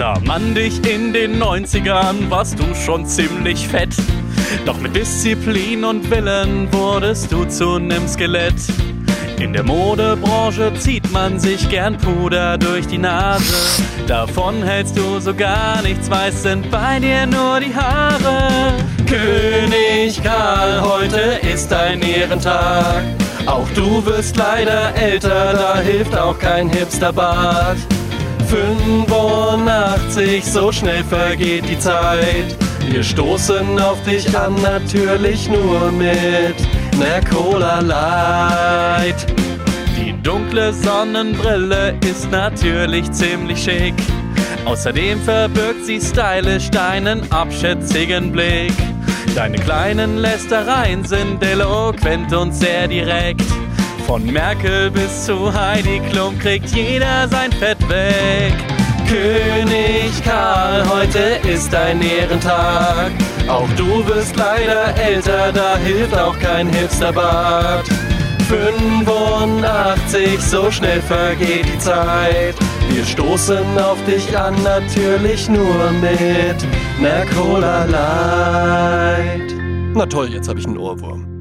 Sah man dich in den 90ern, warst du schon ziemlich fett. Doch mit Disziplin und Willen wurdest du zu nem Skelett. In der Modebranche zieht man sich gern Puder durch die Nase. Davon hältst du so gar nichts, weiß sind bei dir nur die Haare. König Karl, heute ist dein Ehrentag. Auch du wirst leider älter, da hilft auch kein Hipsterbart. 85, so schnell vergeht die Zeit. Wir stoßen auf dich an, natürlich nur mit ner Cola Light. Die dunkle Sonnenbrille ist natürlich ziemlich schick. Außerdem verbirgt sie stylisch deinen abschätzigen Blick. Deine kleinen Lästereien sind eloquent und sehr direkt. Von Merkel bis zu Heidi Klum kriegt jeder sein Fett weg. Karl, heute ist dein Ehrentag. Auch du wirst leider älter, da hilft auch kein Hipsterbart. 85, so schnell vergeht die Zeit. Wir stoßen auf dich an, natürlich nur mit ner Cola Light. Na toll, jetzt habe ich einen Ohrwurm.